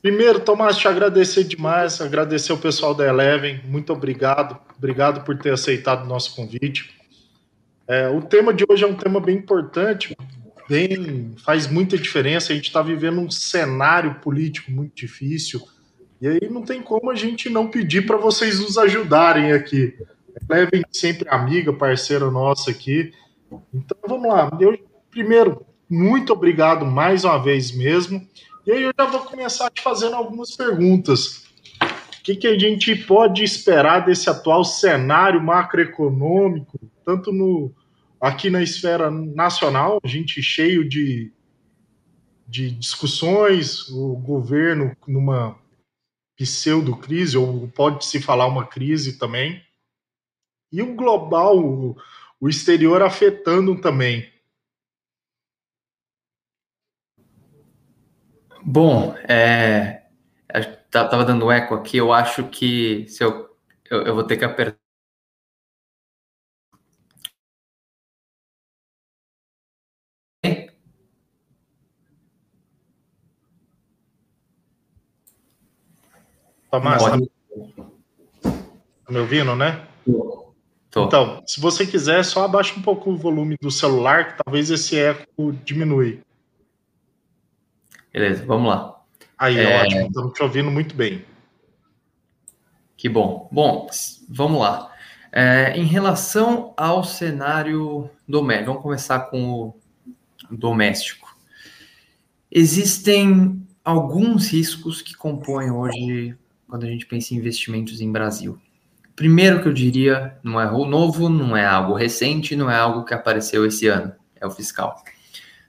Primeiro, Tomás, te agradecer demais, agradecer o pessoal da Eleven, muito obrigado, obrigado por ter aceitado o nosso convite. É, o tema de hoje é um tema bem importante, bem faz muita diferença. A gente está vivendo um cenário político muito difícil e aí não tem como a gente não pedir para vocês nos ajudarem aqui. Eleven sempre amiga, parceira nossa aqui. Então vamos lá. Eu primeiro muito obrigado mais uma vez mesmo. E aí eu já vou começar te fazendo algumas perguntas. O que, que a gente pode esperar desse atual cenário macroeconômico, tanto no aqui na esfera nacional, a gente cheio de, de discussões, o governo numa pseudo-crise, ou pode-se falar uma crise também, e o global, o, o exterior afetando também. Bom, é, tava dando eco aqui, eu acho que se eu, eu, eu vou ter que apertar. Tomás, tá me ouvindo, né? Tô. Então, se você quiser, só abaixa um pouco o volume do celular, que talvez esse eco diminui. Beleza, vamos lá. Aí, é... ótimo, estamos te ouvindo muito bem. Que bom. Bom, vamos lá. É, em relação ao cenário doméstico, vamos começar com o doméstico. Existem alguns riscos que compõem hoje quando a gente pensa em investimentos em Brasil. Primeiro que eu diria, não é novo, não é algo recente, não é algo que apareceu esse ano, é o fiscal.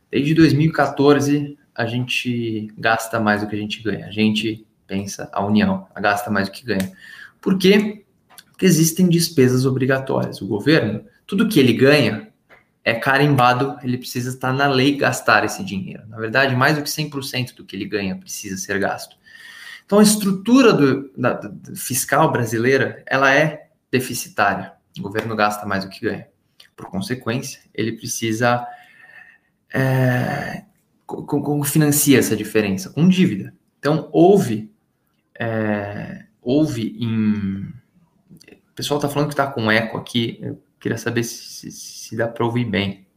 Desde 2014, a gente gasta mais do que a gente ganha. A gente pensa, a União, gasta mais do que ganha. Por quê? Porque existem despesas obrigatórias. O governo, tudo que ele ganha é carimbado, ele precisa estar na lei gastar esse dinheiro. Na verdade, mais do que 100% do que ele ganha precisa ser gasto. Então, a estrutura do, da, fiscal brasileira, ela é deficitária. O governo gasta mais do que ganha. Por consequência, ele precisa é, como financia essa diferença? Com dívida. Então, houve, é, houve em... O pessoal está falando que está com eco aqui, eu queria saber se, se dá para ouvir bem.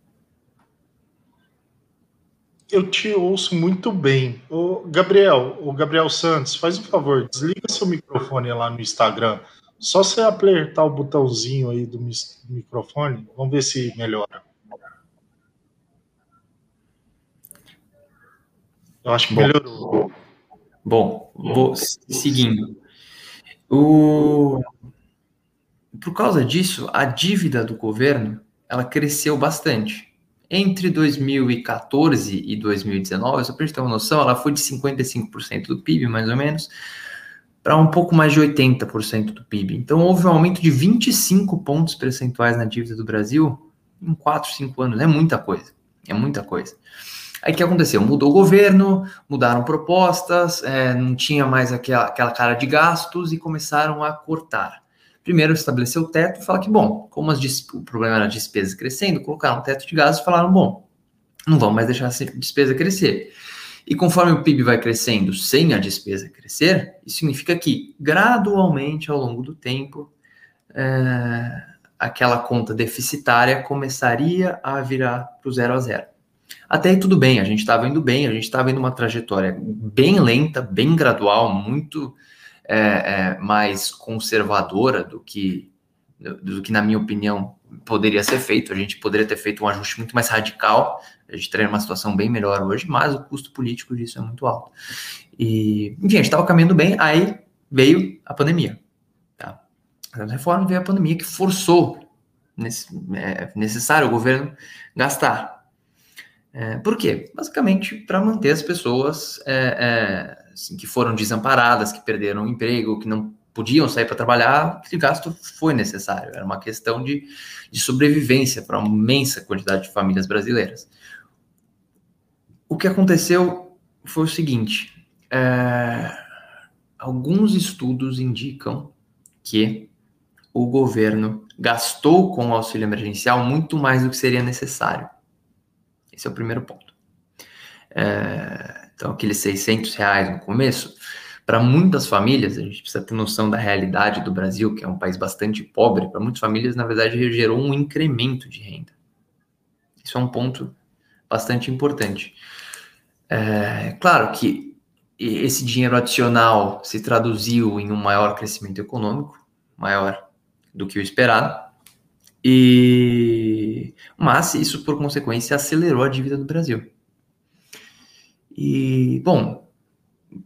Eu te ouço muito bem. O Gabriel, o Gabriel Santos, faz um favor, desliga seu microfone lá no Instagram. Só você apertar o botãozinho aí do microfone, vamos ver se melhora. Eu acho que bom, melhorou. Bom, vou seguindo. O... Por causa disso, a dívida do governo ela cresceu bastante. Entre 2014 e 2019, só para gente ter uma noção, ela foi de 55% do PIB, mais ou menos, para um pouco mais de 80% do PIB. Então, houve um aumento de 25 pontos percentuais na dívida do Brasil em 4, 5 anos. É muita coisa. É muita coisa. Aí o que aconteceu? Mudou o governo, mudaram propostas, é, não tinha mais aquela, aquela cara de gastos e começaram a cortar. Primeiro estabeleceu o teto e fala que, bom, como o problema era despesas crescendo, colocaram um teto de gastos e falaram, bom, não vamos mais deixar a despesa crescer. E conforme o PIB vai crescendo sem a despesa crescer, isso significa que, gradualmente, ao longo do tempo, é, aquela conta deficitária começaria a virar para o zero a zero. Até aí tudo bem, a gente estava indo bem, a gente estava indo uma trajetória bem lenta, bem gradual, muito é, é, mais conservadora do que, do que, na minha opinião, poderia ser feito. A gente poderia ter feito um ajuste muito mais radical, a gente teria uma situação bem melhor hoje, mas o custo político disso é muito alto. E, enfim, a gente estava caminhando bem, aí veio a pandemia. Tá? A reforma veio a pandemia que forçou nesse, é, necessário o governo gastar é, por quê? Basicamente para manter as pessoas é, é, assim, que foram desamparadas, que perderam o emprego, que não podiam sair para trabalhar, que gasto foi necessário. Era uma questão de, de sobrevivência para uma imensa quantidade de famílias brasileiras. O que aconteceu foi o seguinte: é, alguns estudos indicam que o governo gastou com o auxílio emergencial muito mais do que seria necessário. Esse é o primeiro ponto. É, Então, aqueles 600 reais no começo, para muitas famílias, a gente precisa ter noção da realidade do Brasil, que é um país bastante pobre, para muitas famílias, na verdade, gerou um incremento de renda. Isso é um ponto bastante importante. É, claro que esse dinheiro adicional se traduziu em um maior crescimento econômico, maior do que o esperado, e mas isso por consequência acelerou a dívida do Brasil. E bom,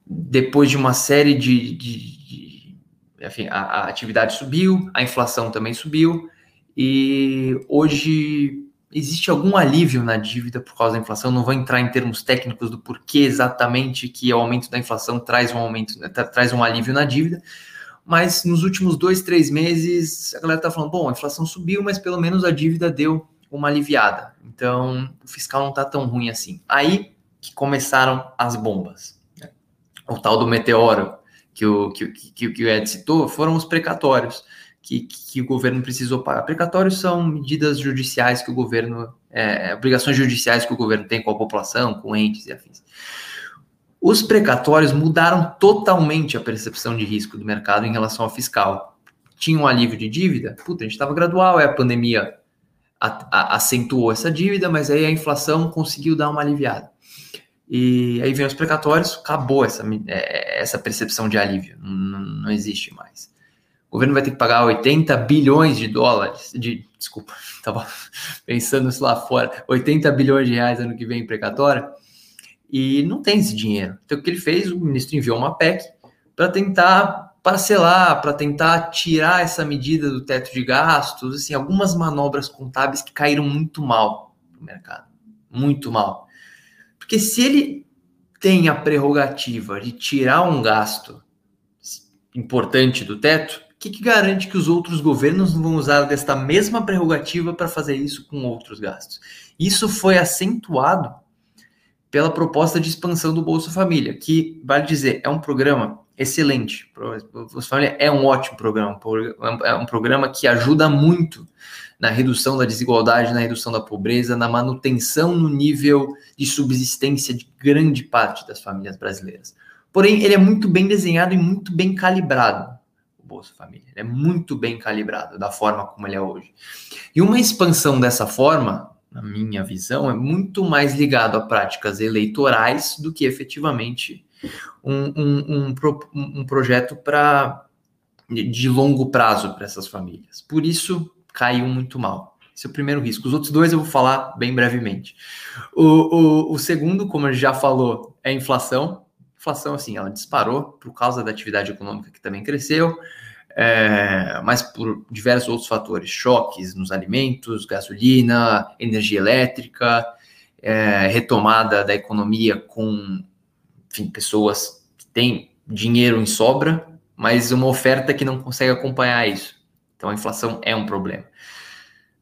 depois de uma série de, de, de enfim, a, a atividade subiu, a inflação também subiu e hoje existe algum alívio na dívida por causa da inflação? Não vou entrar em termos técnicos do porquê exatamente que o aumento da inflação traz um aumento, né, traz um alívio na dívida, mas nos últimos dois, três meses a galera está falando, bom, a inflação subiu, mas pelo menos a dívida deu uma aliviada. Então o fiscal não está tão ruim assim. Aí que começaram as bombas. Né? O tal do meteoro que o, que, que, que o Ed citou foram os precatórios que, que o governo precisou pagar. Precatórios são medidas judiciais que o governo, é, obrigações judiciais que o governo tem com a população, com entes e afins. Os precatórios mudaram totalmente a percepção de risco do mercado em relação ao fiscal. Tinha um alívio de dívida? Puta, a gente estava gradual, a pandemia acentuou essa dívida, mas aí a inflação conseguiu dar uma aliviada. E aí vem os precatórios, acabou essa, é, essa percepção de alívio, não, não existe mais o governo vai ter que pagar 80 bilhões de dólares, de, desculpa, estava pensando isso lá fora, 80 bilhões de reais ano que vem em precatória, e não tem esse dinheiro. Então, o que ele fez? O ministro enviou uma PEC para tentar parcelar, para tentar tirar essa medida do teto de gastos, assim, algumas manobras contábeis que caíram muito mal no mercado, muito mal. Porque se ele tem a prerrogativa de tirar um gasto importante do teto, que, que garante que os outros governos não vão usar desta mesma prerrogativa para fazer isso com outros gastos? Isso foi acentuado pela proposta de expansão do Bolsa Família, que, vale dizer, é um programa excelente. O Bolsa Família é um ótimo programa, é um programa que ajuda muito na redução da desigualdade, na redução da pobreza, na manutenção no nível de subsistência de grande parte das famílias brasileiras. Porém, ele é muito bem desenhado e muito bem calibrado. Bolsa Família. Ele é muito bem calibrado da forma como ele é hoje. E uma expansão dessa forma, na minha visão, é muito mais ligado a práticas eleitorais do que efetivamente um, um, um, um projeto para de longo prazo para essas famílias. Por isso, caiu muito mal. Esse é o primeiro risco. Os outros dois eu vou falar bem brevemente. O, o, o segundo, como a gente já falou, é a inflação. A inflação, assim, ela disparou por causa da atividade econômica que também cresceu é, mas por diversos outros fatores, choques nos alimentos, gasolina, energia elétrica, é, retomada da economia com enfim, pessoas que têm dinheiro em sobra, mas uma oferta que não consegue acompanhar isso. Então a inflação é um problema.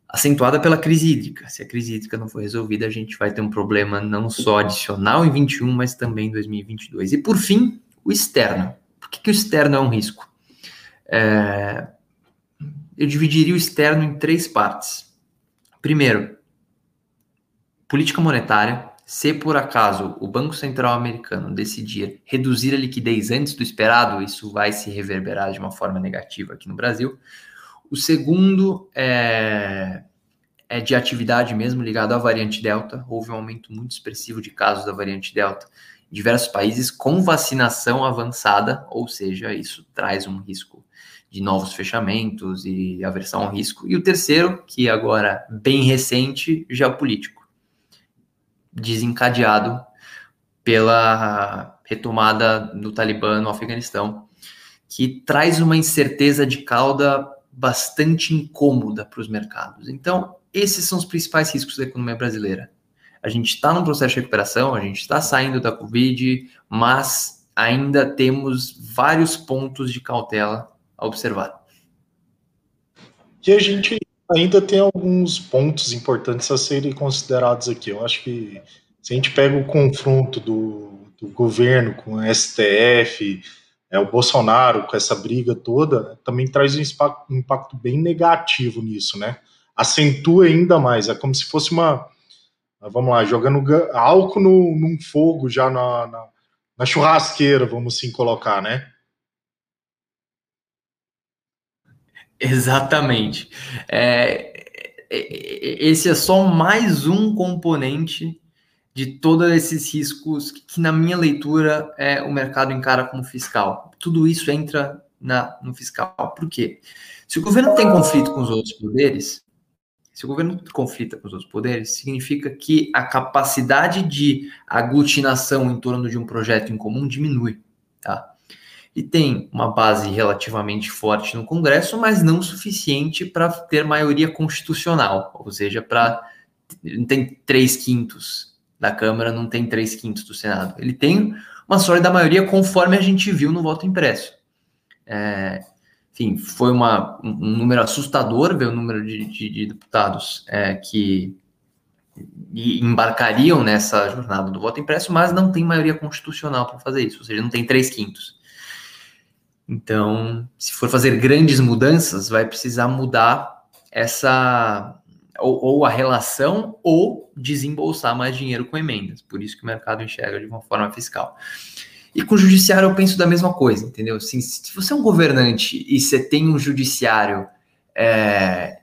Acentuada pela crise hídrica. Se a crise hídrica não for resolvida, a gente vai ter um problema não só adicional em 21, mas também em 2022. E por fim, o externo. Por que, que o externo é um risco? É, eu dividiria o externo em três partes. Primeiro, política monetária. Se por acaso o Banco Central americano decidir reduzir a liquidez antes do esperado, isso vai se reverberar de uma forma negativa aqui no Brasil. O segundo é, é de atividade mesmo ligado à variante Delta. Houve um aumento muito expressivo de casos da variante Delta em diversos países com vacinação avançada, ou seja, isso traz um risco de novos fechamentos e aversão ao risco. E o terceiro, que agora bem recente, geopolítico, desencadeado pela retomada do Talibã no Afeganistão, que traz uma incerteza de cauda bastante incômoda para os mercados. Então, esses são os principais riscos da economia brasileira. A gente está num processo de recuperação, a gente está saindo da Covid, mas ainda temos vários pontos de cautela a observar. E a gente ainda tem alguns pontos importantes a serem considerados aqui. Eu acho que se a gente pega o confronto do, do governo com o STF, é, o Bolsonaro com essa briga toda, também traz um impacto, bem negativo nisso, né? Acentua ainda mais, é como se fosse uma, vamos lá, jogando álcool no, num fogo já na, na, na churrasqueira, vamos assim colocar, né? Exatamente. É, é, é, esse é só mais um componente de todos esses riscos que, que, na minha leitura, é, o mercado encara como fiscal. Tudo isso entra na, no fiscal. Por quê? Se o governo tem conflito com os outros poderes, se o governo conflita com os outros poderes, significa que a capacidade de aglutinação em torno de um projeto em comum diminui. Tá? E tem uma base relativamente forte no Congresso, mas não suficiente para ter maioria constitucional, ou seja, para não tem três quintos da Câmara, não tem três quintos do Senado. Ele tem uma sólida maioria conforme a gente viu no voto impresso. É, enfim, foi uma, um número assustador ver o número de, de, de deputados é, que embarcariam nessa jornada do voto impresso, mas não tem maioria constitucional para fazer isso, ou seja, não tem três quintos. Então, se for fazer grandes mudanças, vai precisar mudar essa ou, ou, a relação ou desembolsar mais dinheiro com emendas. Por isso que o mercado enxerga de uma forma fiscal. E com o judiciário eu penso da mesma coisa, entendeu? Assim, se você é um governante e você tem um judiciário é,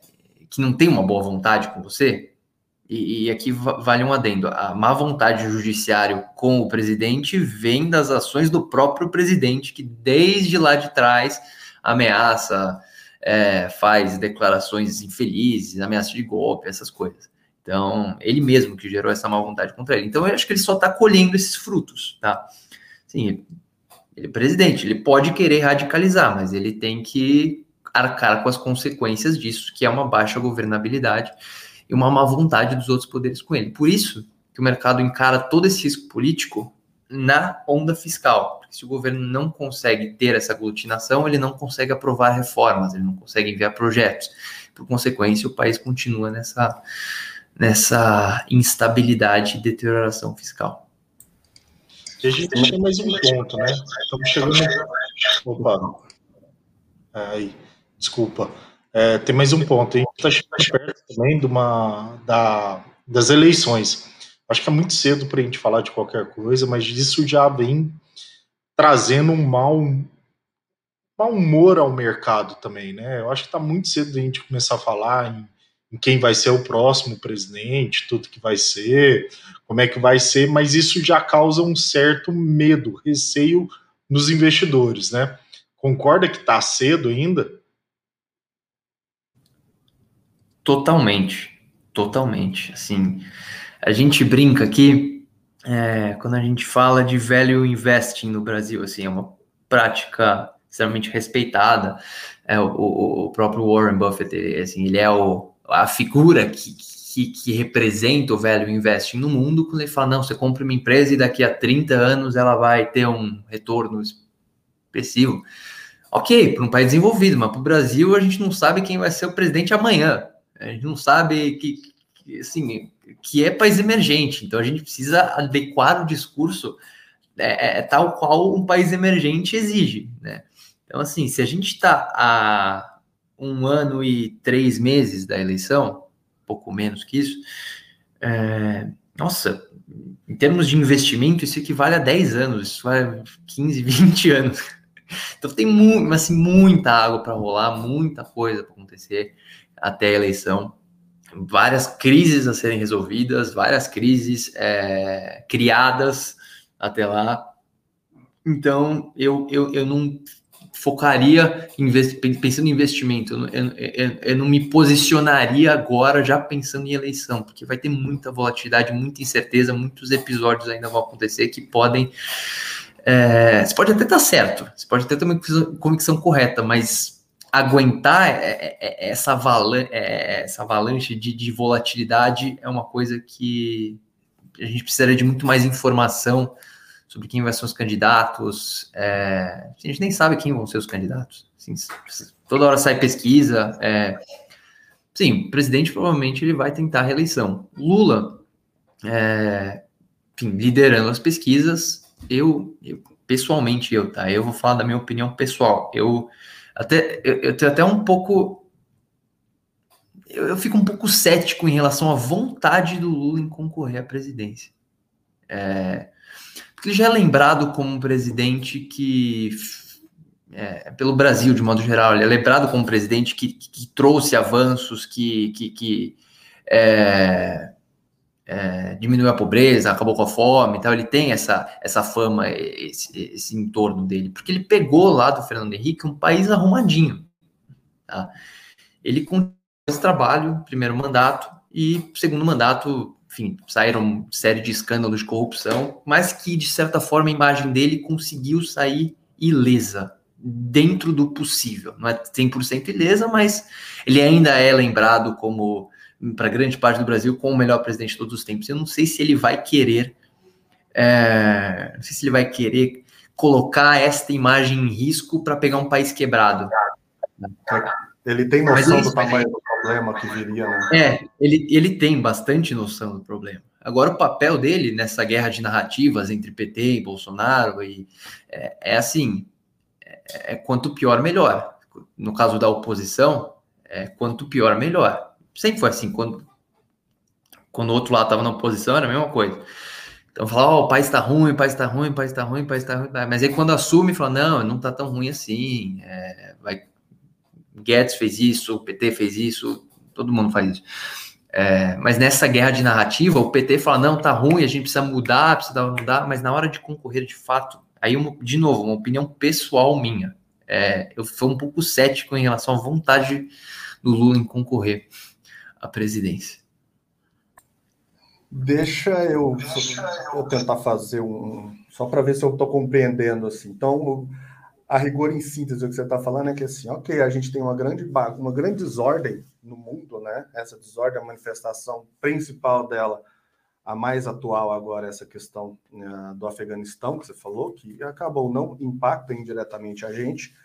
que não tem uma boa vontade com você, e, e, aqui vale um adendo: a má vontade do judiciário com o presidente vem das ações do próprio presidente, que desde lá de trás ameaça, é, faz declarações infelizes, ameaça de golpe, essas coisas. Então, ele mesmo que gerou essa má vontade contra ele. Então, eu acho que ele só está colhendo esses frutos, tá? Sim, ele é presidente, ele pode querer radicalizar, mas ele tem que arcar com as consequências disso, que é uma baixa governabilidade e uma má vontade dos outros poderes com ele. Por isso que o mercado encara todo esse risco político na onda fiscal. Porque se o governo não consegue ter essa aglutinação, ele não consegue aprovar reformas, ele não consegue enviar projetos. Por consequência, o país continua nessa, nessa instabilidade e deterioração fiscal. A gente tem mais um ponto, né? Estamos chegando. Opa. Aí, desculpa. É, tem mais um ponto. A gente está chegando perto também de uma, da, das eleições. Acho que é muito cedo para a gente falar de qualquer coisa, mas isso já vem trazendo um mau, mau humor ao mercado também, né? Eu acho que está muito cedo a gente começar a falar em, em quem vai ser o próximo presidente, tudo que vai ser, como é que vai ser, mas isso já causa um certo medo, receio nos investidores, né? Concorda que está cedo ainda? Totalmente, totalmente. Assim, a gente brinca aqui é, quando a gente fala de value investing no Brasil, assim, é uma prática extremamente respeitada. É, o, o, próprio Warren Buffett, ele, assim, ele é o, a figura que, que, que, representa o value investing no mundo, quando ele fala, não, você compra uma empresa e daqui a 30 anos ela vai ter um retorno expressivo. Ok, para um país desenvolvido, mas para o Brasil a gente não sabe quem vai ser o presidente amanhã. A gente não sabe que, que, assim, que é país emergente, então a gente precisa adequar o discurso é, é, é tal qual um país emergente exige, né? Então, assim, se a gente está a um ano e três meses da eleição, pouco menos que isso, é, nossa, em termos de investimento, isso equivale a 10 anos, isso vai 15, 20 anos. Então tem muito, assim, muita água para rolar, muita coisa para acontecer até a eleição. Várias crises a serem resolvidas, várias crises é, criadas até lá. Então, eu, eu, eu não focaria pensando em investimento, eu, eu, eu, não me posicionaria agora já pensando em eleição, porque vai ter muita volatilidade, muita incerteza, muitos episódios ainda vão acontecer que podem. É, você pode até estar certo, você pode até ter uma convicção correta, mas aguentar é, é, é, essa, avalanche, essa avalanche de, de, volatilidade é uma coisa que a gente precisaria de muito mais informação sobre quem vai ser os candidatos. É, a gente nem sabe quem vão ser os candidatos. Assim, toda hora sai pesquisa. É, sim, o presidente provavelmente ele vai tentar a reeleição. Lula, é, enfim, liderando as pesquisas, eu, eu pessoalmente eu, tá? Eu vou falar da minha opinião pessoal. Eu até, eu, eu tenho até um pouco. eu, eu, fico um pouco cético em relação à vontade do Lula em concorrer à presidência. É, porque ele já é lembrado como um presidente que, é, pelo Brasil de modo geral, ele é lembrado como um presidente que, que, que trouxe avanços, que, que, que é, é, diminuiu a pobreza, acabou com a fome e tal. Ele tem essa, essa fama, esse, esse entorno dele, porque ele pegou lá do Fernando Henrique um país arrumadinho. Tá? Ele continuou esse trabalho, primeiro mandato, e segundo mandato, enfim, saíram série de escândalos de corrupção, mas que, de certa forma, a imagem dele conseguiu sair ilesa, dentro do possível. Não é 100% ilesa, mas ele ainda é lembrado como, para grande parte do Brasil, como o melhor presidente de todos os tempos. Eu não sei se ele vai querer, é, não sei se ele vai querer colocar esta imagem em risco para pegar um país quebrado. Ele tem noção do tamanho do problema que viria, né? É, ele, ele tem bastante noção do problema. Agora, o papel dele nessa guerra de narrativas entre PT e Bolsonaro e, é, é assim: é, é, quanto pior, melhor. No caso da oposição, é quanto pior, melhor. Sempre foi assim. Quando, quando o outro lado estava na oposição, era a mesma coisa. Então, falava, oh, o país está ruim, o país está ruim, o país está ruim, o país está ruim. Mas aí, quando assume, fala: não, não está tão ruim assim. É, vai Guedes fez isso, o PT fez isso, todo mundo faz isso. É, mas nessa guerra de narrativa, o PT fala: não, tá ruim, a gente precisa mudar, precisa mudar, mas na hora de concorrer de fato, aí, uma, de novo, uma opinião pessoal minha. É, eu fui um pouco cético em relação à vontade do Lula em concorrer à presidência. Deixa eu, Deixa eu tentar fazer um. Só para ver se eu estou compreendendo assim. Então, a rigor em síntese, o que você está falando é que assim, ok, a gente tem uma grande, uma grande desordem no mundo, né? Essa desordem, a manifestação principal dela, a mais atual agora, essa questão uh, do Afeganistão, que você falou, que acabou não impacta indiretamente a gente,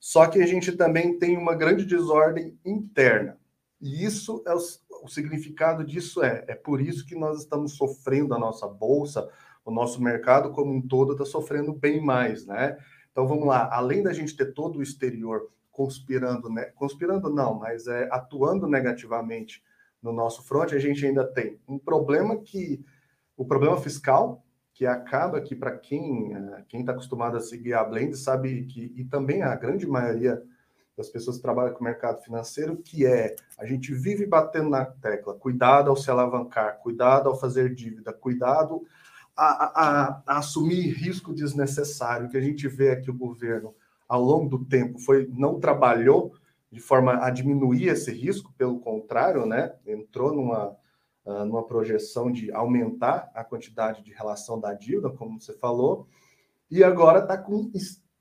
só que a gente também tem uma grande desordem interna. E isso é o, o significado disso é, é por isso que nós estamos sofrendo a nossa bolsa, o nosso mercado como um todo está sofrendo bem mais, né? Então vamos lá, além da gente ter todo o exterior conspirando, né? conspirando não, mas é, atuando negativamente no nosso front, a gente ainda tem um problema que o problema fiscal que acaba que para quem é, quem está acostumado a seguir a Blend sabe que e também a grande maioria das pessoas que trabalham com o mercado financeiro, que é a gente vive batendo na tecla, cuidado ao se alavancar, cuidado ao fazer dívida, cuidado a, a, a, assumir risco desnecessário, que a gente vê aqui o governo, ao longo do tempo, foi não trabalhou de forma a diminuir esse risco, pelo contrário, né, entrou numa, uh, numa projeção de aumentar a quantidade de relação da dívida, como você falou, e agora está com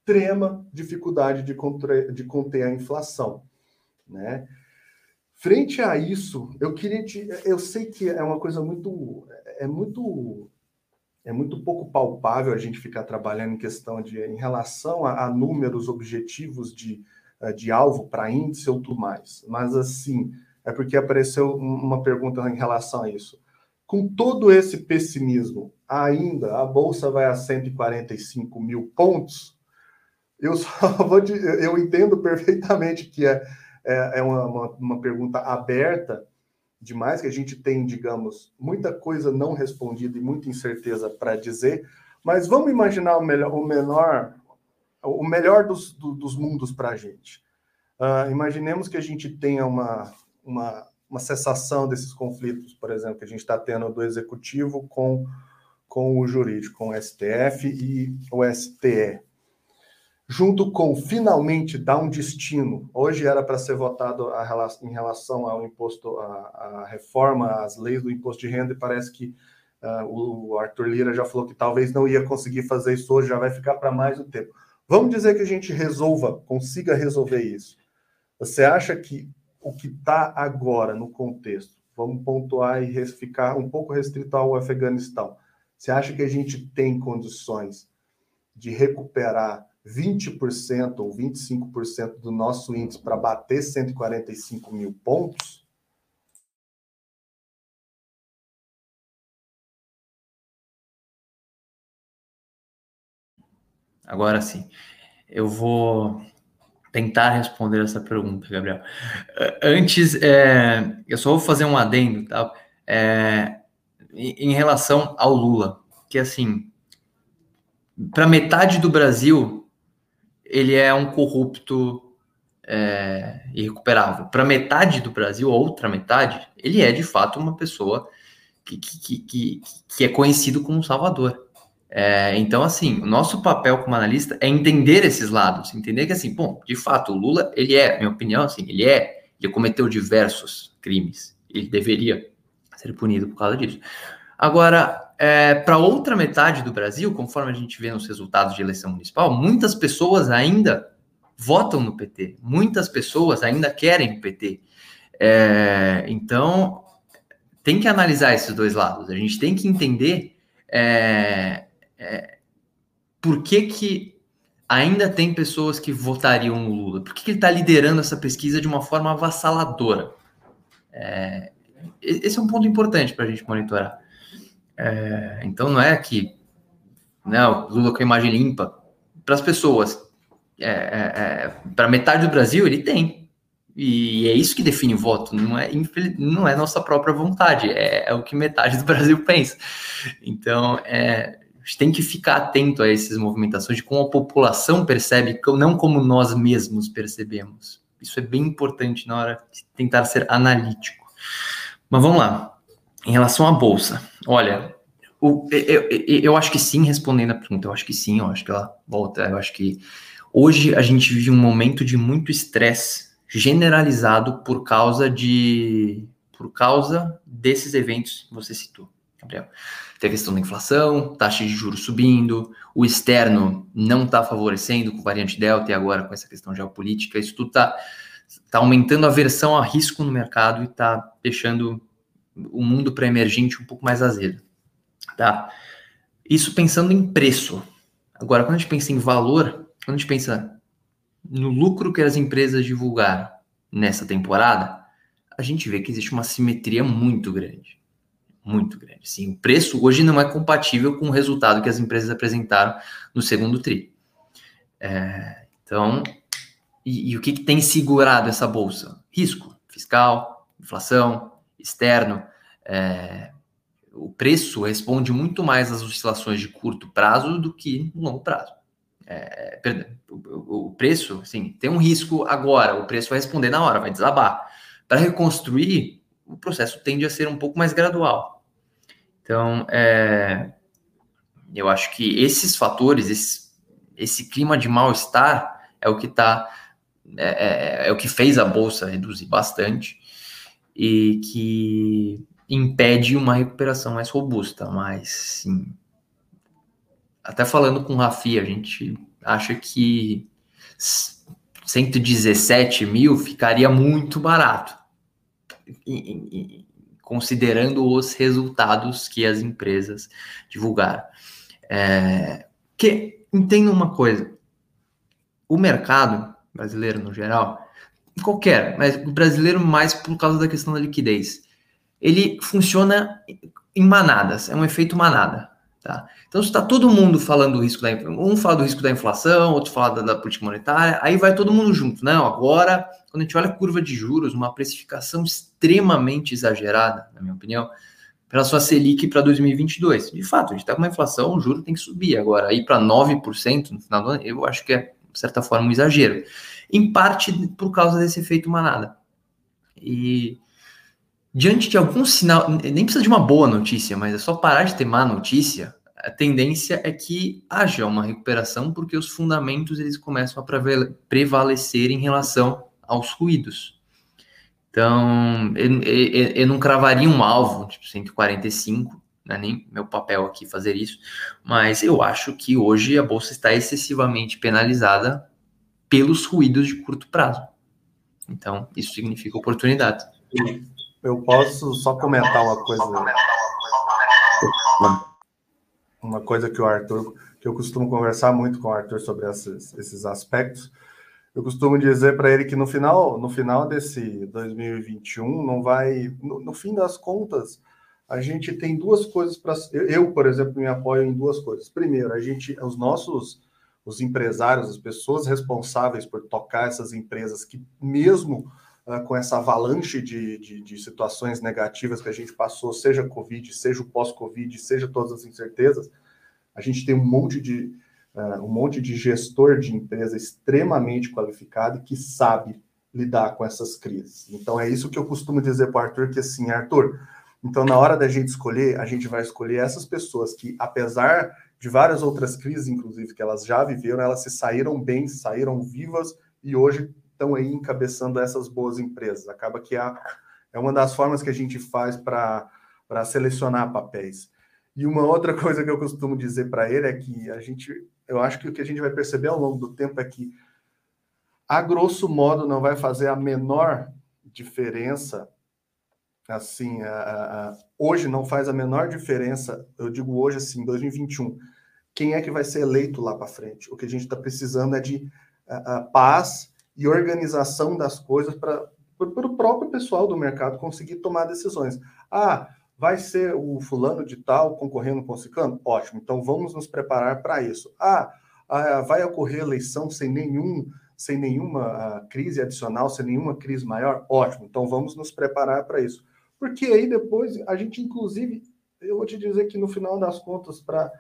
extrema dificuldade de, conter, de conter a inflação, né? Frente a isso, eu queria te, eu sei que é uma coisa muito é muito é muito pouco palpável a gente ficar trabalhando em questão de em relação a, a números objetivos de, eh, de alvo para índice ou tudo mais. Mas assim, é porque apareceu uma pergunta em relação a isso. Com todo esse pessimismo, ainda a bolsa vai a 145 mil pontos? Eu só vou eu entendo perfeitamente que é, é, é uma, uma, uma pergunta aberta demais, que a gente tem, digamos, muita coisa não respondida e muita incerteza para dizer, mas vamos imaginar o melhor, o menor, o melhor dos, do, dos mundos para a gente. Uh, imaginemos que a gente tenha uma, uma, uma cessação desses conflitos, por exemplo, que a gente está tendo do executivo com, com o jurídico, com o STF e o STE junto com finalmente dar um destino. Hoje era para ser votado a, em relação ao imposto, a, reforma, às leis do imposto de renda, e parece que uh, o Arthur Lira já falou que talvez não ia conseguir fazer isso hoje, já vai ficar para mais um tempo. Vamos dizer que a gente resolva, consiga resolver isso. Você acha que o que está agora no contexto, vamos pontuar e ficar um pouco restrito ao Afeganistão, você acha que a gente tem condições de recuperar 20% ou 25% do nosso índice para bater 145 mil pontos, Agora sim, eu vou tentar responder essa pergunta, Gabriel. Antes, é, eu só vou fazer um adendo, tá? É, em relação ao Lula, que assim, para metade do Brasil, ele é um corrupto é, irrecuperável. Para metade do Brasil, outra metade, ele é de fato uma pessoa que, que, que, que é conhecido como Salvador. É, então, assim, o nosso papel como analista é entender esses lados, entender que, assim, bom, de fato, o Lula, ele é, minha opinião, assim, ele é, ele cometeu diversos crimes, ele deveria ser punido por causa disso. Agora, é, para outra metade do Brasil, conforme a gente vê nos resultados de eleição municipal, muitas pessoas ainda votam no PT, muitas pessoas ainda querem o PT. É, então, tem que analisar esses dois lados, a gente tem que entender. É, é, por que, que ainda tem pessoas que votariam no Lula? Por que, que ele está liderando essa pesquisa de uma forma avassaladora? É, esse é um ponto importante para a gente monitorar. É, então não é que não, Lula com a imagem limpa. Para as pessoas, é, é, é para metade do Brasil, ele tem. E é isso que define o voto, não é, não é nossa própria vontade, é, é o que metade do Brasil pensa. Então, é, gente tem que ficar atento a essas movimentações de como a população percebe, não como nós mesmos percebemos. Isso é bem importante na hora de tentar ser analítico. Mas vamos lá. Em relação à bolsa, olha, o, eu, eu, eu, acho que sim, respondendo a pergunta, eu acho que sim, eu acho que ela volta. Eu acho que hoje a gente vive um momento de muito estresse generalizado por causa de por causa desses eventos que você citou, Gabriel. Tem a questão da inflação, taxa de juros subindo, o externo não está favorecendo com variante Delta e agora com essa questão geopolítica. Isso tudo está tá aumentando a aversão a risco no mercado e está deixando o mundo para emergente um pouco mais azedo. Tá? Isso pensando em preço. Agora, quando a gente pensa em valor, quando a gente pensa no lucro que as empresas divulgaram nessa temporada, a gente vê que existe uma simetria muito grande muito grande. Sim, o preço hoje não é compatível com o resultado que as empresas apresentaram no segundo tri. É, então, e, e, o que, que, tem segurado essa bolsa? Risco fiscal, inflação, externo. É, o preço responde muito mais às oscilações de curto prazo do que no longo prazo. É, perdão, o, preço, assim, tem um risco agora, o preço vai responder na hora, vai desabar. Para reconstruir, o processo tende a ser um pouco mais gradual. Então, é, eu acho que esses fatores, esse, esse clima de mal-estar é o que está é, é, é, o que fez a bolsa reduzir bastante e que impede uma recuperação mais robusta, mas sim. Até falando com o Rafi, a gente acha que 117 mil ficaria muito barato considerando os resultados que as empresas divulgaram. É, que entenda uma coisa: o mercado brasileiro no geral, qualquer, mas o brasileiro mais por causa da questão da liquidez, ele funciona em manadas, é um efeito manada. Tá? Então, se está todo mundo falando do risco da um fala do risco da inflação, outro fala da, da, política monetária, aí vai todo mundo junto. Não, agora, quando a gente olha a curva de juros, uma precificação extremamente exagerada, na minha opinião, pela sua Selic para 2022. De fato, a gente está com uma inflação, o juro tem que subir. Agora, ir para 9% no final do ano, eu acho que é, de certa forma, um exagero. Em parte por causa desse efeito manada. E diante de algum sinal, nem precisa de uma boa notícia, mas é só parar de ter má notícia, a tendência é que haja uma recuperação porque os fundamentos eles começam a prevalecer em relação aos ruídos. Então, eu, eu, eu não cravaria um alvo, tipo 145, não é nem meu papel aqui fazer isso, mas eu acho que hoje a bolsa está excessivamente penalizada pelos ruídos de curto prazo. Então, isso significa oportunidade. Eu posso só comentar uma coisa uma coisa que o Arthur, que eu costumo conversar muito com o Arthur sobre esses, esses aspectos. Eu costumo dizer para ele que no final, no final desse 2021 não vai, no, no fim das contas, a gente tem duas coisas para eu, por exemplo, me apoio em duas coisas. Primeiro, a gente os nossos os empresários, as pessoas responsáveis por tocar essas empresas, que mesmo uh, com essa avalanche de, de, de, situações negativas que a gente passou, seja Covid, seja o pós-Covid, seja todas as incertezas, a gente tem um monte de uh, um monte de gestor de empresa extremamente qualificado que sabe lidar com essas crises. Então é isso que eu costumo dizer para o Arthur, que assim, Arthur, então na hora da gente escolher, a gente vai escolher essas pessoas que, apesar de várias outras crises, inclusive, que elas já viveram, elas se saíram bem, saíram vivas e hoje estão aí encabeçando essas boas empresas. Acaba que é, é uma das formas que a gente faz para selecionar papéis. E uma outra coisa que eu costumo dizer para ele é que a gente, eu acho que o que a gente vai perceber ao longo do tempo é que, a grosso modo, não vai fazer a menor diferença assim, a, a, hoje não faz a menor diferença, eu digo hoje assim, 2021, quem é que vai ser eleito lá para frente? O que a gente está precisando é de a, paz e organização das coisas para o próprio pessoal do mercado conseguir tomar decisões. Ah, vai ser o fulano de tal concorrendo com o ciclano? Ótimo, então vamos nos preparar para isso. Ah, vai ocorrer eleição sem nenhum sem nenhuma crise adicional, sem nenhuma crise maior? Ótimo, então vamos nos preparar para isso. Porque aí depois a gente, inclusive, eu vou te dizer que no final das contas, para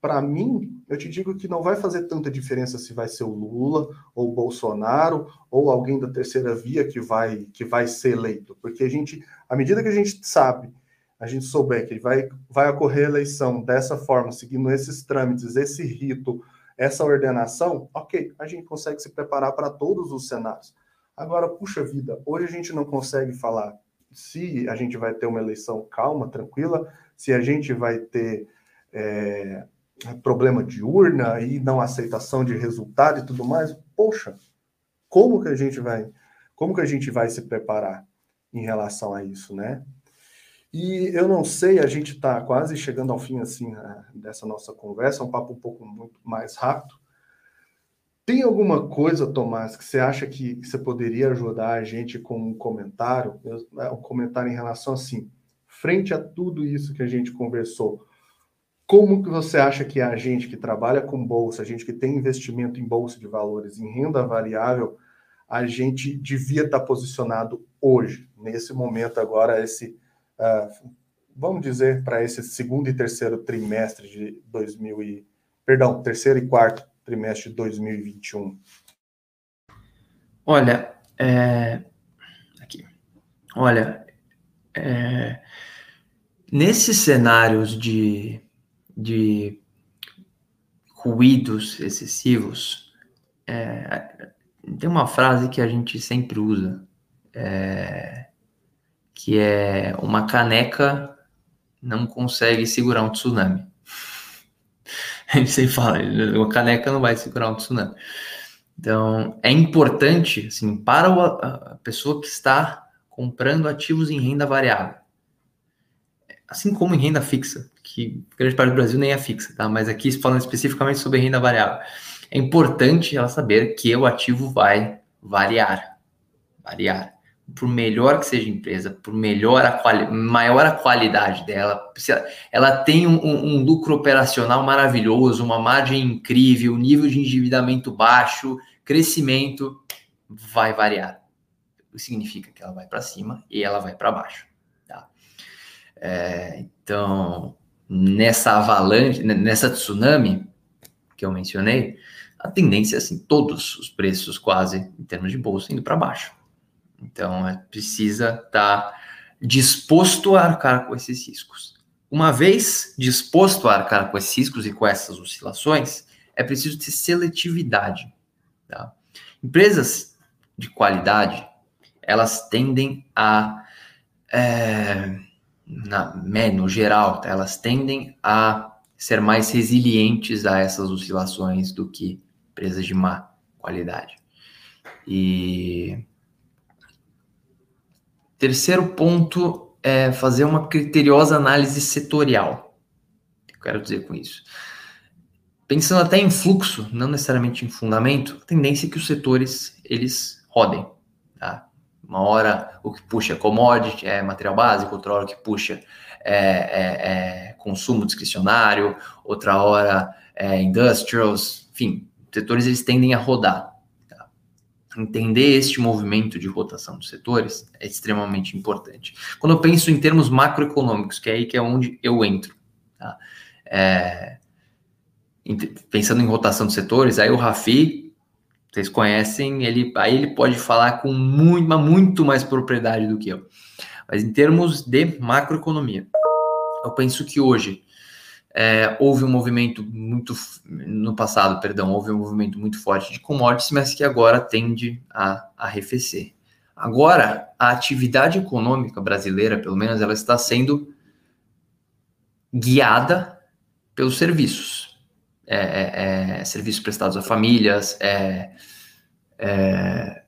para mim, eu te digo que não vai fazer tanta diferença se vai ser o Lula ou o Bolsonaro ou alguém da terceira via que vai que vai ser eleito, porque a gente, à medida que a gente sabe, a gente souber que vai vai ocorrer eleição dessa forma, seguindo esses trâmites, esse rito, essa ordenação, ok, a gente consegue se preparar para todos os cenários. Agora, puxa vida, hoje a gente não consegue falar se a gente vai ter uma eleição calma, tranquila, se a gente vai ter é, problema de urna e não aceitação de resultado e tudo mais, poxa, como que a gente vai, como que a gente vai se preparar em relação a isso, né? E eu não sei, a gente está quase chegando ao fim assim dessa nossa conversa, um papo um pouco muito mais rápido. Tem alguma coisa, Tomás, que você acha que você poderia ajudar a gente com um comentário? Né, um comentário em relação assim, frente a tudo isso que a gente conversou, como que você acha que a gente que trabalha com bolsa, a gente que tem investimento em bolsa de valores, em renda variável, a gente devia estar posicionado hoje, nesse momento agora, esse, uh, vamos dizer, para esse segundo e terceiro trimestre de 2000 e, perdão, terceiro e quarto trimestre de 2021? Olha, é... aqui. Olha, é... nesses cenários de, de ruídos excessivos, é... tem uma frase que a gente sempre usa, é... que é uma caneca não consegue segurar um tsunami. a gente sempre fala, uma caneca não vai segurar um tsunami. Então, é importante, assim, para a pessoa que está comprando ativos em renda variável, assim como em renda fixa, que grande parte do Brasil nem é fixa, tá? Mas aqui falando especificamente sobre renda variável, é importante ela saber que o ativo vai variar, variar por melhor que seja a empresa, por melhor a quali maior a qualidade dela, ela tem um, um, lucro operacional maravilhoso, uma margem incrível, nível de endividamento baixo, crescimento, vai variar. Significa que ela vai para cima e ela vai para baixo. Tá? É, então, nessa avalanche, nessa tsunami que eu mencionei, a tendência é assim, todos os preços quase em termos de bolsa indo para baixo. Então, é, precisa estar tá disposto a arcar com esses riscos. Uma vez disposto a arcar com esses riscos e com essas oscilações, é preciso ter seletividade. Tá? Empresas de qualidade, elas tendem a, é, na, no geral, tá? elas tendem a ser mais resilientes a essas oscilações do que empresas de má qualidade. E Terceiro ponto é fazer uma criteriosa análise setorial. Eu quero dizer com isso? Pensando até em fluxo, não necessariamente em fundamento, a tendência é que os setores eles rodem. Tá? Uma hora o que puxa é commodity, é material básico, outra hora o que puxa é, é, é consumo discricionário, outra hora é industrials, enfim, setores eles tendem a rodar. Entender este movimento de rotação dos setores é extremamente importante. Quando eu penso em termos macroeconômicos, que é aí que é onde eu entro, tá? É, pensando em rotação de setores, aí o Rafi, vocês conhecem, ele, aí ele pode falar com muito, muito mais propriedade do que eu. Mas em termos de macroeconomia, eu penso que hoje é, houve um movimento muito no passado, perdão, houve um movimento muito forte de commodities, mas que agora tende a arrefecer. Agora, a atividade econômica brasileira, pelo menos, ela está sendo guiada pelos serviços. É, é, é serviços prestados a famílias, é, é,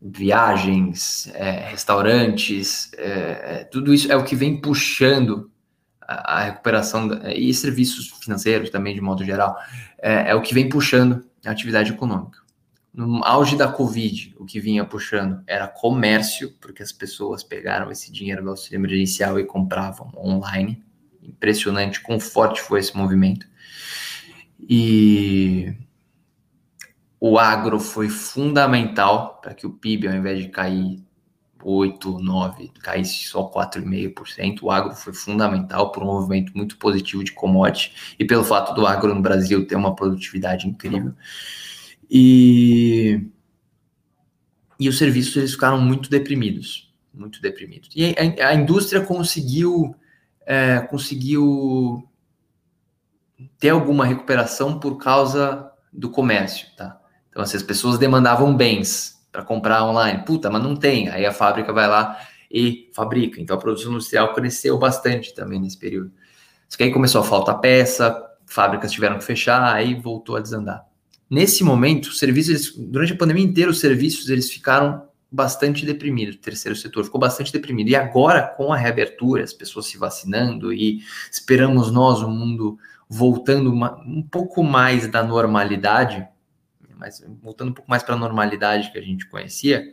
viagens, restaurantes, tudo isso é o que vem puxando a, recuperação e serviços financeiros também, de modo geral, é, é o que vem puxando a atividade econômica. No auge da Covid, o que vinha puxando era comércio, porque as pessoas pegaram esse dinheiro do auxílio emergencial e compravam online. Impressionante quão forte foi esse movimento. E o agro foi fundamental para que o PIB, ao invés de cair 8, 9, caísse só 4,5%. O agro foi fundamental por um movimento muito positivo de commodity e pelo fato do agro no Brasil ter uma produtividade incrível. E, e os serviços eles ficaram muito deprimidos, muito deprimidos. E a, a indústria conseguiu, é, conseguiu ter alguma recuperação por causa do comércio, tá? Então, assim, as pessoas demandavam bens, para comprar online. Puta, mas não tem. Aí a fábrica vai lá e fabrica. Então a produção industrial cresceu bastante também nesse período. Só que aí começou a faltar peça, fábricas tiveram que fechar, aí voltou a desandar. Nesse momento, serviços, durante a pandemia inteira, os serviços eles ficaram bastante deprimidos. O terceiro setor ficou bastante deprimido. E agora, com a reabertura, as pessoas se vacinando e esperamos nós, o mundo voltando uma, um pouco mais da normalidade, mas voltando um pouco mais para a normalidade que a gente conhecia,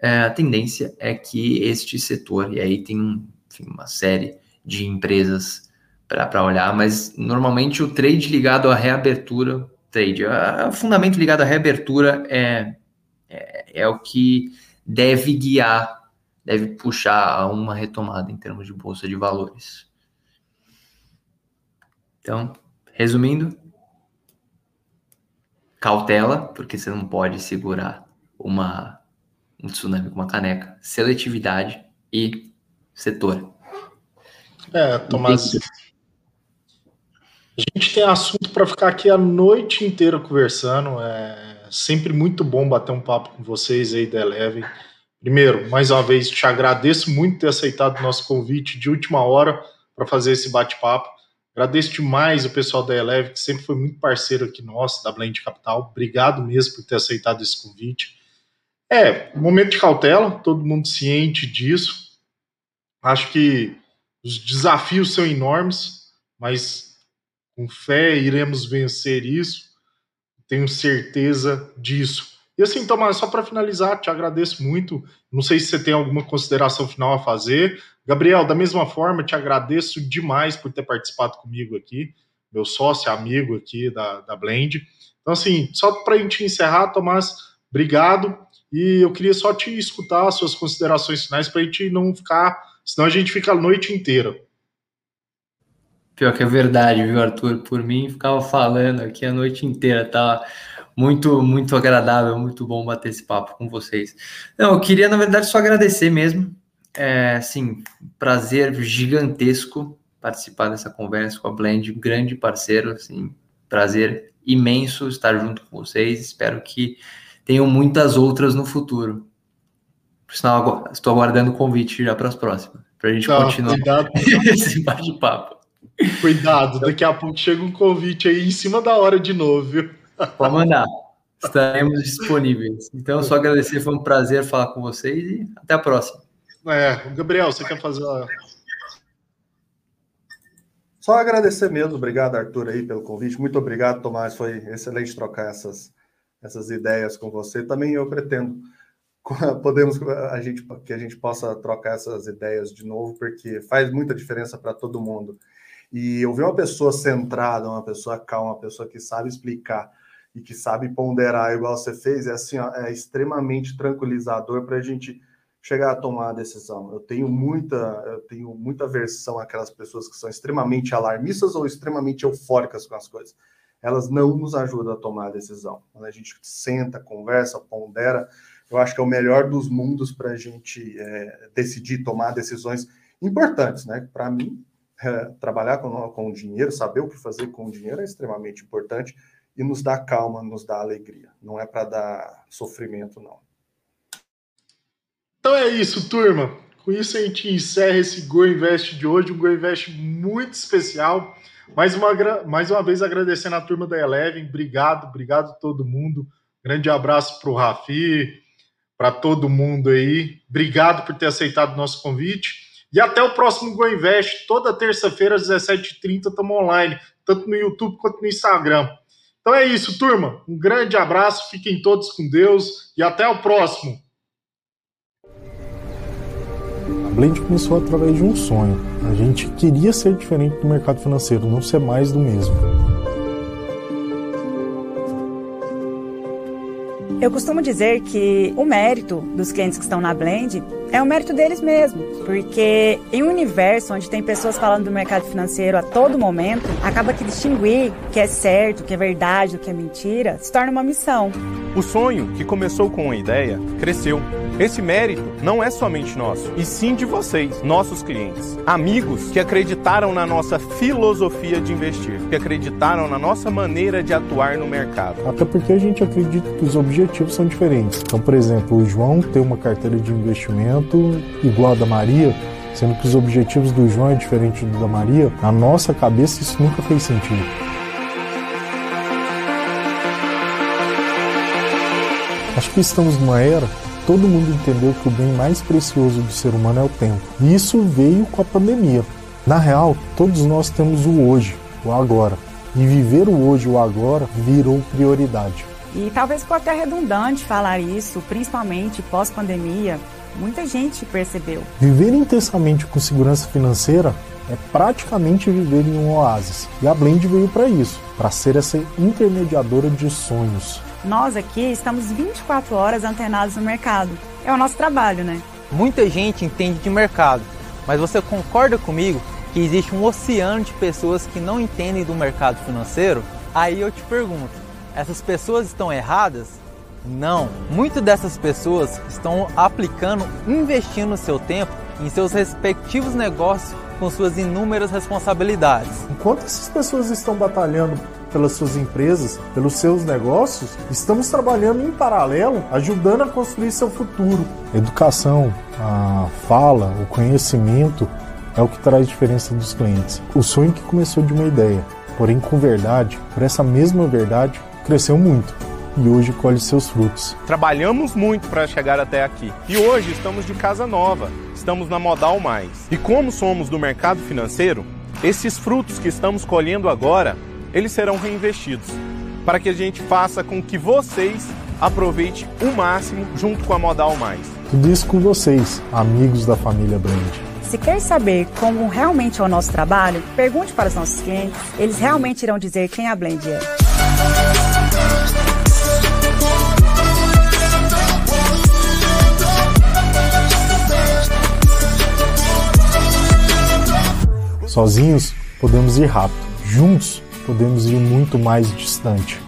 é, a tendência é que este setor, e aí tem enfim, uma série de empresas para olhar, mas normalmente o trade ligado à reabertura, trade, o fundamento ligado à reabertura é, é, é o que deve guiar, deve puxar a uma retomada em termos de bolsa de valores. Então, resumindo, cautela, porque você não pode segurar uma, um tsunami com uma caneca, seletividade e setor. É, Tomás. A gente tem assunto para ficar aqui a noite inteira conversando. É sempre muito bom bater um papo com vocês aí da Eleven. Primeiro, mais uma vez, te agradeço muito ter aceitado o nosso convite de última hora para fazer esse bate-papo. Agradeço demais o pessoal da Eleve, que sempre foi muito parceiro aqui nosso, da Blend Capital. Obrigado mesmo por ter aceitado esse convite. É, momento de cautela, todo mundo ciente disso. Acho que os desafios são enormes, mas com fé iremos vencer isso. Tenho certeza disso. E assim, Tomás, só para finalizar, te agradeço muito. Não sei se você tem alguma consideração final a fazer. Gabriel, da mesma forma, te agradeço demais por ter participado comigo aqui, meu sócio, amigo aqui da, da Blend. Então, assim, só para a gente encerrar, Tomás, obrigado. E eu queria só te escutar as suas considerações finais para a gente não ficar, senão a gente fica a noite inteira. Pior que é verdade, viu, Arthur? Por mim, ficava falando aqui a noite inteira, tá? Muito, muito agradável, muito bom bater esse papo com vocês. Não, eu queria, na verdade, só agradecer mesmo é, assim, prazer gigantesco participar dessa conversa com a Blend, grande parceiro, assim, prazer imenso estar junto com vocês. Espero que tenham muitas outras no futuro. Por sinal, estou aguardando o convite já para as próximas, para a gente Não, continuar cuidado. esse bate-papo. Cuidado, daqui a pouco chega um convite aí em cima da hora de novo, viu? Pode mandar. Estaremos disponíveis. Então, só agradecer, foi um prazer falar com vocês e até a próxima. É, Gabriel, você quer fazer a... Só agradecer mesmo, obrigado Arthur aí pelo convite, muito obrigado Tomás, foi excelente trocar essas, essas ideias com você. Também eu pretendo podemos a gente que a gente possa trocar essas ideias de novo, porque faz muita diferença para todo mundo. E eu vi uma pessoa centrada, uma pessoa calma, uma pessoa que sabe explicar e que sabe ponderar igual você fez, é assim, ó, é extremamente tranquilizador para a gente chegar a tomar a decisão. Eu tenho muita, eu tenho muita aversão àquelas pessoas que são extremamente alarmistas ou extremamente eufóricas com as coisas. Elas não nos ajudam a tomar a decisão. Quando a gente senta, conversa, pondera, eu acho que é o melhor dos mundos para a gente é, decidir tomar decisões importantes, né? Para mim, é, trabalhar com, com dinheiro, saber o que fazer com o dinheiro é extremamente importante e nos dá calma, nos dá alegria. Não é para dar sofrimento, não. Então é isso, turma. Com isso a gente encerra esse Go Invest de hoje, um Go Invest muito especial. Mais uma, mais uma vez agradecendo a turma da Eleven. Obrigado, obrigado a todo mundo. Grande abraço para o Rafi, para todo mundo aí. Obrigado por ter aceitado o nosso convite. E até o próximo Go Invest. Toda terça-feira, às 17h30, estamos online, tanto no YouTube quanto no Instagram. Então é isso, turma. Um grande abraço, fiquem todos com Deus e até o próximo. A Blend começou através de um sonho. A gente queria ser diferente do mercado financeiro, não ser mais do mesmo. Eu costumo dizer que o mérito dos clientes que estão na Blend é o mérito deles mesmo, porque em um universo onde tem pessoas falando do mercado financeiro a todo momento, acaba que distinguir o que é certo, o que é verdade, o que é mentira, se torna uma missão. O sonho, que começou com uma ideia, cresceu. Esse mérito não é somente nosso, e sim de vocês, nossos clientes. Amigos que acreditaram na nossa filosofia de investir, que acreditaram na nossa maneira de atuar no mercado. Até porque a gente acredita que os objetivos são diferentes. Então, por exemplo, o João tem uma carteira de investimento igual a da Maria, sendo que os objetivos do João é diferente do da Maria. Na nossa cabeça isso nunca fez sentido. Acho que estamos numa era todo mundo entendeu que o bem mais precioso do ser humano é o tempo. E isso veio com a pandemia. Na real, todos nós temos o hoje, o agora. E viver o hoje, o agora, virou prioridade. E talvez ficou até redundante falar isso, principalmente pós-pandemia. Muita gente percebeu. Viver intensamente com segurança financeira é praticamente viver em um oásis. E a Blend veio para isso, para ser essa intermediadora de sonhos. Nós aqui estamos 24 horas antenados no mercado. É o nosso trabalho, né? Muita gente entende de mercado, mas você concorda comigo que existe um oceano de pessoas que não entendem do mercado financeiro? Aí eu te pergunto, essas pessoas estão erradas? Não. Muitas dessas pessoas estão aplicando, investindo seu tempo em seus respectivos negócios com suas inúmeras responsabilidades. Enquanto essas pessoas estão batalhando pelas suas empresas, pelos seus negócios, estamos trabalhando em paralelo, ajudando a construir seu futuro. Educação, a fala, o conhecimento é o que traz diferença dos clientes. O sonho que começou de uma ideia, porém com verdade, por essa mesma verdade, cresceu muito e hoje colhe seus frutos. Trabalhamos muito para chegar até aqui e hoje estamos de casa nova, estamos na Modal Mais. E como somos do mercado financeiro, esses frutos que estamos colhendo agora eles serão reinvestidos para que a gente faça com que vocês aproveitem o máximo junto com a Modal Mais. Tudo isso com vocês, amigos da família Brand. Se quer saber como realmente é o nosso trabalho, pergunte para os nossos clientes, eles realmente irão dizer quem a Blend é. Sozinhos podemos ir rápido, juntos podemos ir muito mais distante.